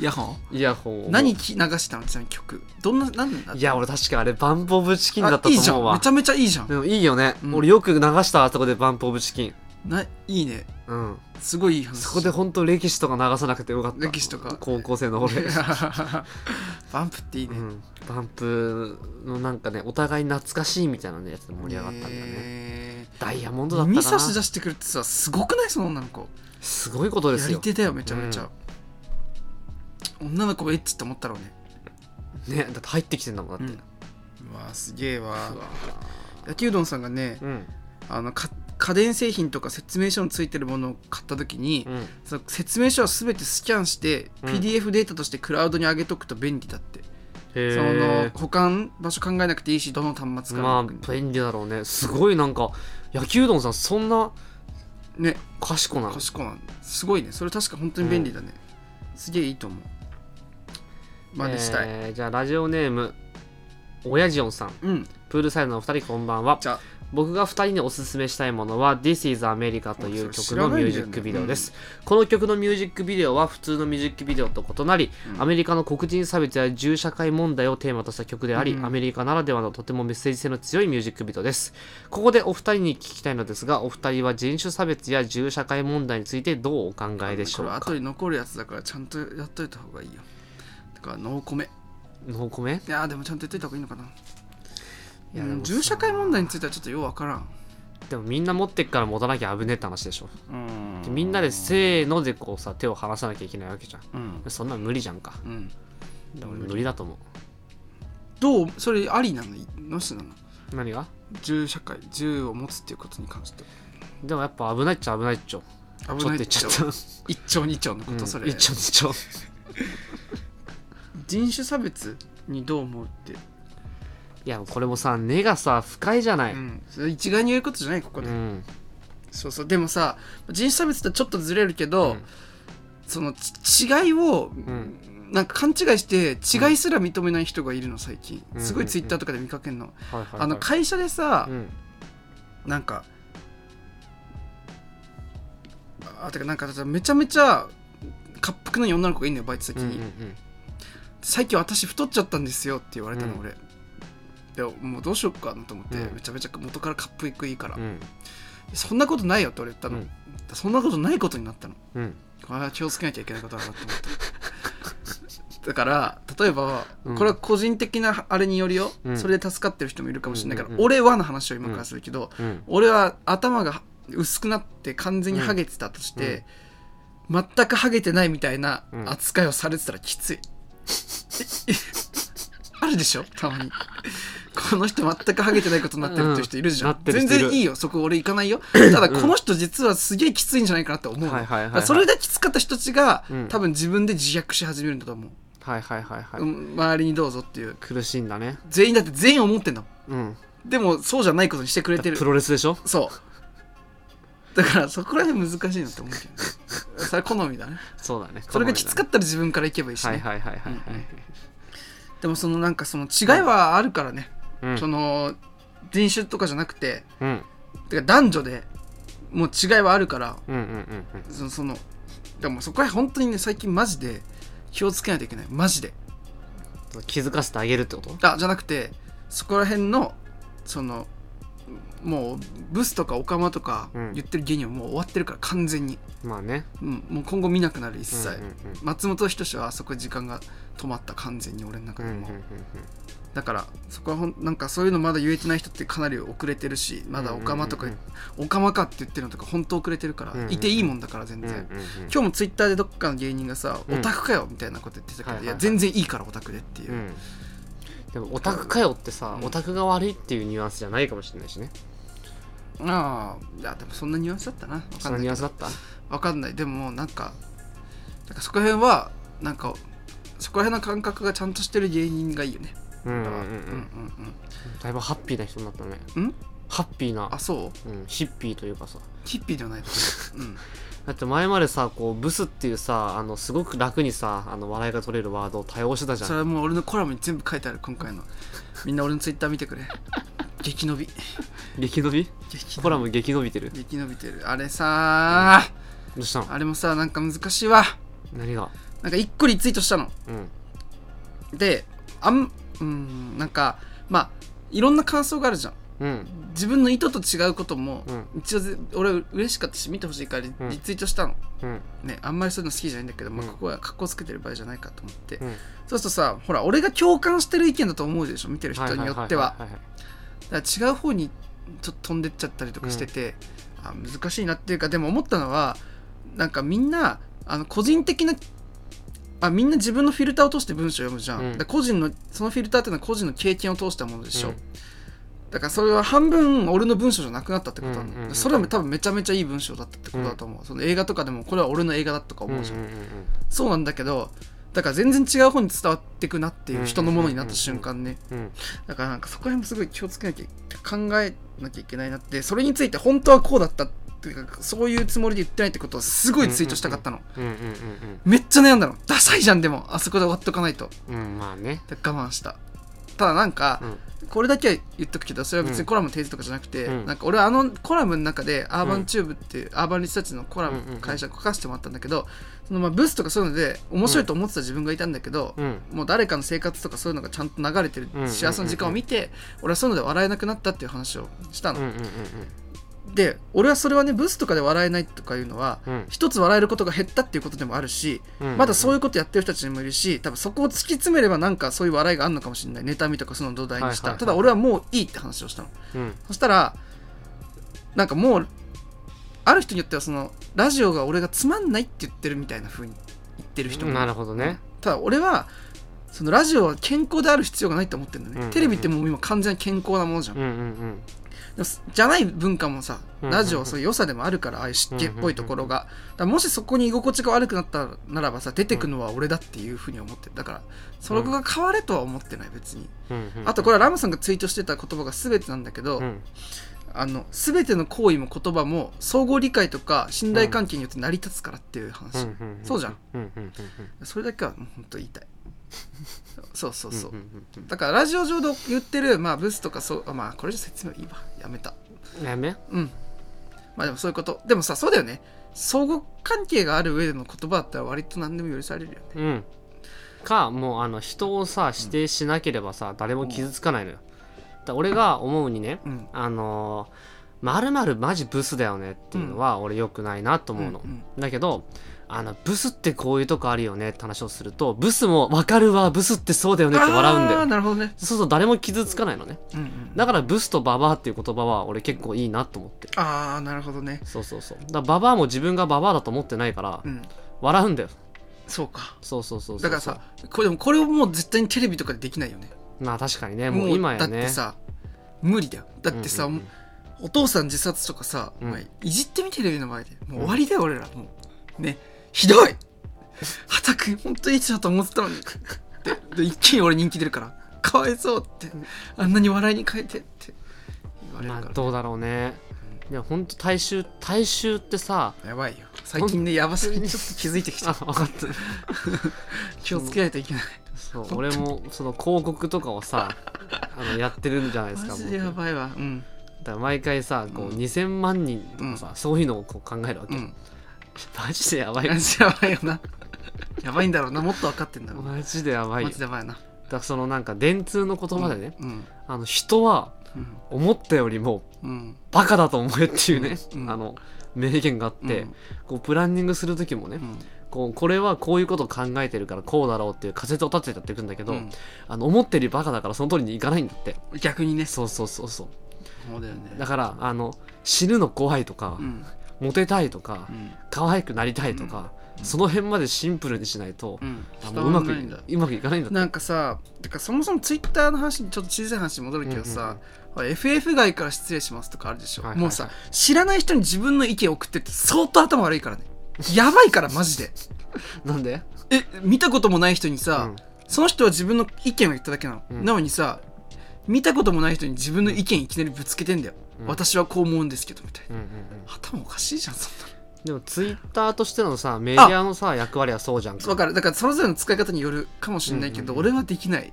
イヤホン？イヤホンを何き流したのちなみに曲。どんな何だいや俺確かあれバンプオブチキンだったとあいいじゃ思うん。わめちゃめちゃいいじゃん。でもいいよね、うん。俺よく流したあそこでバンプオブチキン。ないいねうん。すごいいい話。そこで本当歴史とか流さなくてよかった。歴史とか。高校生の俺、バンプっていいね、うん、バンプのなんかねお互い懐かしいみたいなねやつで盛り上がったんだよね、ねダイヤモンドだった耳かな。差し出してくるってさすごくない？その女の子すごいことですよ。やり手だよめちゃめちゃ、女の子もエッチって思ったろうね。ねだって入ってきてんだもんだって、うん。うわすげえわ焼きうどんさんがねうん。あのか家電製品とか説明書についてるものを買った時に、うん。その説明書は全てスキャンして、うん。PDF データとしてクラウドに上げとくと便利だって。へそのえ保管場所考えなくていいしどの端末からまあ便利だろうね。すごいなんか焼きうどんさんそんなね。賢なの？賢なんすごいね。それ確か本当に便利だね、すげえいいと思う。真似したい、えーじゃあラジオネーム親父音さん。うん。プールサイドのお二人こんばんは。じゃあ僕が2人におすすめしたいものは This is America という曲のミュージックビデオです、この曲のミュージックビデオは普通のミュージックビデオと異なり、うん。アメリカの黒人差別や銃社会問題をテーマとした曲であり、うん。アメリカならではのとてもメッセージ性の強いミュージックビデオです。ここでお二人に聞きたいのですがお二人は人種差別や銃社会問題についてどうお考えでしょうか？これ後に残るやつだからちゃんとやっといた方がいいよ。だからノーコメ。ノーコメ？いやーでもちゃんと言っといた方がいいのかないや銃社会問題についてはちょっとようわからんでもみんな持ってっから持たなきゃ危ねえって話でしょ。うん。でみんなでせーのでこうさ手を離さなきゃいけないわけじゃん。うん。そんなの無理じゃんか。うん。だから無理だと思う。どうそれありなの？のしなの？何が？銃社会銃を持つっていうことに関して。でもやっぱ危ないっちゃ危ないっちょ。ちょ。っと言っ危ないっちゃちゃった。一丁二丁のことそれ、うん一丁二丁。人種差別にどう思うって、いやこれもさ根がさ深いじゃない、うん、それ一概に言えることじゃないここで、うん。そうそう。でもさ人種差別とちょっとずれるけど、うん。そのち違いを、ん。なんか勘違いして違いすら認めない人がいるの最近、うん。すごいツイッターとかで見かけるの、はいはいはい。あの会社でさう、ん。なんかあてかなんかめちゃめちゃ恰幅ない女の子がいるのよバイト先に、うんうんうん。最近私太っちゃったんですよって言われたの、うん。俺でもうどうしよっかなと思って、うん。めちゃめちゃ元から恰幅いいから、うん。そんなことないよって俺言ったの、うん。そんなことないことになったの。うん。これは気をつけなきゃいけないことだなと思って。だから例えば、うん。これは個人的なあれによるよ、うん。それで助かってる人もいるかもしれないから、うんうんうん俺はの話を今からするけど、うん。俺は頭が薄くなって完全にハゲてたとして、全くハゲてないみたいなうん。扱いをされてたらきつい、あるでしょ？たまにこの人全くハゲてないことになってるっていう人いるじゃん、全然いいよ。そこ俺行かないよ。ただこの人実はすげえきついんじゃないかなって思うそれがきつかった人たちが、うん。多分自分で自虐し始めるんだと思う、はいはいはいはい、うん周りにどうぞっていう。苦しいんだね。全員だって全員思ってんだもん。うん。でもそうじゃないことにしてくれてる。プロレスでしょ？そう。だからそこら辺難しいなって思うけどね。それ好みだね。そうだね。それがきつかったら自分から行けばいいしね、はいはいはいはいはい、うんうん。でもそのなんかその違いはあるからね、うん。その人種とかじゃなくてうん。てか男女でもう違いはあるからうんうんうんそのそのでもそこは本当にね最近マジで気をつけないといけない。マジで。うん気づかせてあげるってこと？あじゃなくてそこら辺のそのもうブスとかオカマとかうん。言ってる芸人はもう終わってるから完全に、まあね。うん、もう今後見なくなる一切、うんうんうん松本人志はあそこ時間が止まった完全に俺の中でも、うんうんうんだからそこはほんなんかそういうのまだ言えてない人ってかなり遅れてるしまだオカマとか、オカマかって言ってるのとか本当遅れてるから、いていいもんだから全然、今日もツイッターでどっかの芸人がさ、うん。オタクかよみたいなこと言ってたけど、はいや全然いいからオタクでっていう、うん。でもオタクかよってさ、うん。オタクが悪いっていうニュアンスじゃないかもしれないしね。ああいやでもそんなニュアンスだったな。わかそんないニュアンスだった？わかんない。でもなんかなんかそこら辺はなんかそこら辺の感覚がちゃんとしてる芸人がいいよねうんうんうんうんうんだいぶハッピーな人になったね。うん？んハッピーな。あそう？うん、ヒッピーというかさ。ヒッピーではないと思ううん。だって前までさこうブスっていうさあのすごく楽にさあの笑いが取れるワードを多用してたじゃん。それはもう俺のコラムに全部書いてある今回の。みんな俺のツイッター見てくれ。激伸び。激伸び？激伸び。コラム激伸びてる？激伸びてる。あれさどうしたの？あれもさなんか難しいわ。何が？なんか一個リツイートしたの。うん。であんうんなんかまあいろんな感想があるじゃん。うん。自分の意図と違うことも、うん。一応ぜ俺嬉しかったし見てほしいからリうん。リツイートしたの、うん。ねあんまりそういうの好きじゃないんだけど、まあ、うん。ここは格好つけてる場合じゃないかと思って、うん。そうするとさほら俺が共感してる意見だと思うでしょ見てる人によっては。だから違う方にちょっと飛んでっちゃったりとかしてて、あ難しいなっていうかでも思ったのはなんかみんなあの個人的なあみんな自分のフィルターを通して文章を読むじゃん、うん。で個人のそのフィルターっていうのは個人の経験を通したものでしょ、うん。だからそれは半分俺の文章じゃなくなったってことなの、うんうんうんうん。それは多分めちゃめちゃいい文章だったってことだと思う、その映画とかでもこれは俺の映画だとか思うじゃん、うんうんうんそうなんだけどだから全然違う方に伝わってくなっていう人のものになった瞬間ね。うんうん。だからなんかそこら辺もすごい気をつけなきゃ考えなきゃいけないなってそれについて本当はこうだったっていうかそういうつもりで言ってないってことをすごいツイートしたかったの、めっちゃ悩んだの。ダサいじゃんでも。あそこで終わっとかないと。うんまあね。で我慢した。ただなんか、うん。これだけは言っとくけどそれは別にコラムの提示とかじゃなくて、うん。なんか俺はあのコラムの中で Urban Tube っていう、 Urban Research のコラム会社書かせてもらったんだけどそのまあブスとかそういうので面白いと思ってた自分がいたんだけど、うん。もう誰かの生活とかそういうのがちゃんと流れてるうんうんうん幸せな時間を見て、俺はそういうので笑えなくなったっていう話をしたの、うんうんうんで俺はそれはねブスとかで笑えないとかいうのはうん。一つ笑えることが減ったっていうことでもあるし、うんまだそういうことやってる人たちにもいるし多分そこを突き詰めればなんかそういう笑いがあるのかもしれない妬みとかそのを土台にした、はいはいはい。ただ俺はもういいって話をしたの。うん。そしたらなんかもうある人によってはそのラジオが俺がつまんないって言ってるみたいな風に言ってる人もいなるほどね。ただ俺はそのラジオは健康である必要がないと思ってるんだね、うんうんうん。テレビってもう今完全に健康なものじゃん、うんうんでもじゃない文化もさうんうんラジオはそういう良さでもあるからああいう湿気っぽいところが。だからもしそこに居心地が悪くなったならばさ出てくのは俺だっていうふうに思ってるだからその子が変われとは思ってない別に。うんうんうん。あとこれはラムさんがツイートしてた言葉が全てなんだけど、うんあの全ての行為も言葉も相互理解とか信頼関係によって成り立つからっていう話、うんうんそうじゃん。うんうんうん。それだけはもう本当言いたい。そうそうそう、うんうんうんだからラジオ上で言ってる、まあ、ブスとかそうあまあこれじゃ説明いいわ。やめた。うんやめ？うん。まあでもそういうこと。でもさそうだよね。相互関係がある上での言葉だったら割と何でも許されるよね。うん。かもうあの人をさ指定しなければさ誰も傷つかないのよ。だから俺が思うにねうん。あのまるまるマジブスだよねっていうのは俺良くないなと思うの、うんうん。だけどあのブスってこういうとこあるよねって話をするとブスも分かるわブスってそうだよねって笑うんだよ。なるほどね、そうすると誰も傷つかないのね。うんうん、だからブスとババアっていう言葉は俺結構いいなと思って。るああなるほどね。そうそうそう。だババアも自分がババアだと思ってないからうん。笑うんだよ。そうか。そうそうそうそう。だからさこれこれをもう絶対にテレビとかでできないよねまあ確かにねもう今だやね。ってさ無理だよ。だってさ、うんうん。お父さん自殺とかさ、うん。お前いじってみテレビの前でもう終わりだよ、俺ら。もうねひどい。畑くん本当にいい人だと思ってたのに。でで一気に俺人気出るからかわいそうってあんなに笑いに変えてって言われるから、まあどうだろうね。いやほんと大衆大衆ってさやばいよ。最近ねやばすぎにちょっと気づいてき あた分かった。気をつけないといけないそう。俺もその広告とかをさ あのやってるんじゃないですかマジでや僕ばいわ。うん。だから毎回さこううん。2000万人とかさ、そういうのをこう考えるわけ、うん。マジでやばいマジでやばいよな。やばいんだろうな。もっと分かってんだろうなマジでやばいよ。マジでやばいな。だからそのなんか電通の言葉でね、うん。あの人はうん。思ったよりもうん。バカだと思えっていうね、うん。あの名言があって、うん。こうプランニングする時もね、うんこうこれはこういうことを考えてるからこうだろうっていう仮説を立ててやっていくんだけど、うん。あの思ってるバカだからその通りにいかないんだって。逆にね。そうそうそうそう。そうだよね。だからあの死ぬの怖いとか、うん。モテたいとかうん。可愛くなりたいとか、その辺までシンプルにしないと、うん。あもううまくい伝わんないんだ。うまくいかないんだって。なんかさてかそもそもツイッターの話にちょっと小さい話に戻るけどさ、ほら FF 外から失礼しますとかあるでしょ、はいはいはい。もうさ知らない人に自分の意見を送ってって相当頭悪いからねやばいからマジで。なんで、え見たこともない人にさ、うん。その人は自分の意見を言っただけなの、うん。なのにさ見たこともない人に自分の意見いきなりぶつけてんだよ、うん。私はこう思うんですけどみたいな。うんうんうん。頭おかしいじゃんそんなの。でもツイッターとしてのさメディアのさ役割はそうじゃんか。わかる。だからそれぞれの使い方によるかもしれないけど、うんうんうん俺はできない。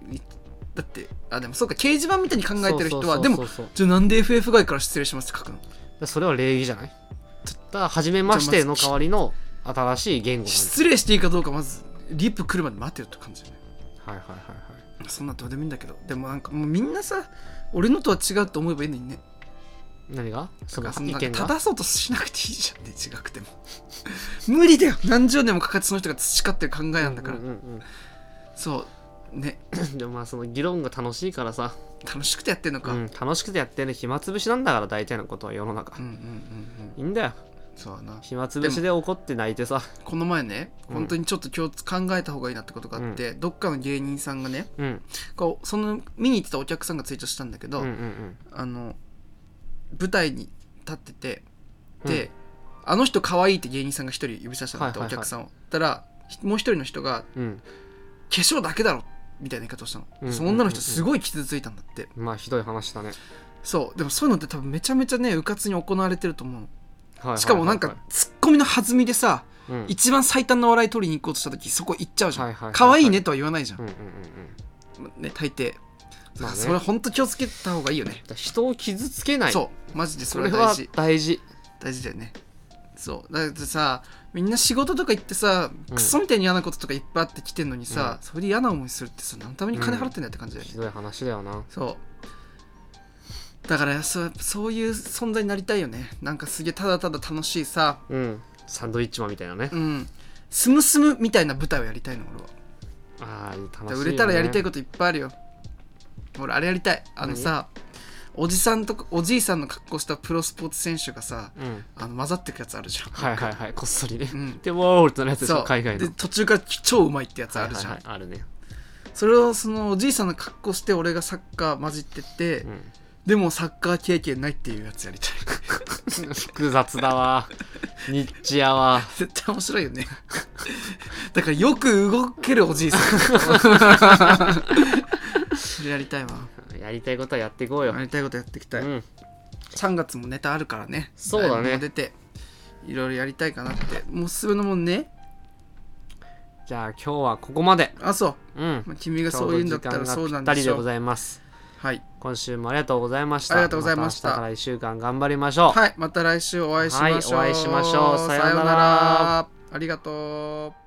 だってあでもそうか掲示板みたいに考えてる人はでもじゃあなんで FF 外から失礼しますって書くの？でそれは礼儀じゃない？だから初めましての代わりの新しい言語失礼していいかどうかまずリップ来るまで待てよって感じだね。はいはいはいはい。そんなどうでもいいんだけど。でもなんかもうみんなさ俺のとは違うと思えばいいのにね。何が？その意見が？正そうとしなくていいじゃんね違くても 無理だよ。何十年もかかってその人が培ってる考えなんだから、うんうんうん。そうね。でもまあその議論が楽しいからさ、楽しくてやってんのか、ううん、ん、楽しくてやってる暇つぶしなんだから大体のことは世の中、うんうんうんいいんだよ。そうだな。暇つぶしで怒って泣いてさ。この前ねうん。本当にちょっと今日考えた方がいいなってことがあって、どっかの芸人さんがねうん。こうその見に行ってたお客さんがツイートしたんだけど、うんうん。うんあの舞台に立っててで、あの人可愛いって芸人さんが一人指さしたんだって、はいはいはい。お客さんを。たらもう一人の人がうん。化粧だけだろみたいな言い方をしたの、うんその女の人すごい傷ついたんだって。まあひどい話だね、そう。でもそういうのって多分めちゃめちゃねうかつに行われてると思うの。はいはいはいはい。しかもなんかツッコミの弾みでさ、うん。一番最短の笑い取りに行こうとした時そこ行っちゃうじゃん、はいはいはいはい。可愛いねとは言わないじゃん、うんうんうんうん。ね大抵、まあね。それほんと気をつけた方がいいよね。だから人を傷つけない。そう。マジでそそれはれは大事。大事。大事だよねそう。だってさみんな仕事とか行ってさうん。クソみたいに嫌なこととかいっぱいあってきてんのにさ、うそれで嫌な思いするってさ何のために金払ってんだよって感じだよね、ひどい話だよな。そう。だからそそういう存在になりたいよね。なんかすげえただただ楽しいさ。うん。サンドイッチマンみたいなね。うん。スムスムみたいな舞台をやりたいの俺は。ああ楽しいね、売れたらやりたいこといっぱいあるよ。俺あれやりたい。あのさおじさんとかおじいさんの格好したプロスポーツ選手がさうん。あの混ざってくやつあるじゃん。はいはいはい。こっそりね。うん。でウォールとのやつでしょ海外の。で途中から超うまいってやつあるじゃん、はいはいはい。あるね、それをそのおじいさんの格好して俺がサッカー混じってって、うん、でもサッカー経験ないっていうやつやりたい。複雑だわ。ニッチやわ。絶対面白いよね。だからよく動けるおじいさん。そ れやりたいわ。やりたいことはやっていこうよ、やりたいことやっていきたい、うん。3月もネタあるからね。そうだね。出ていろいろやりたいかなって。もうおすすめのもんね。じゃあ今日はここまで。あそう、うん。まあ、君がそういうんだったらそうなんでごでしょうざいます。はい、今週もありがとうございました。ありがとうございました。た明日から1週間頑張りましょう。はい、また来週お会いしましょう、はいお会いしましょう。さようなら。ありがとう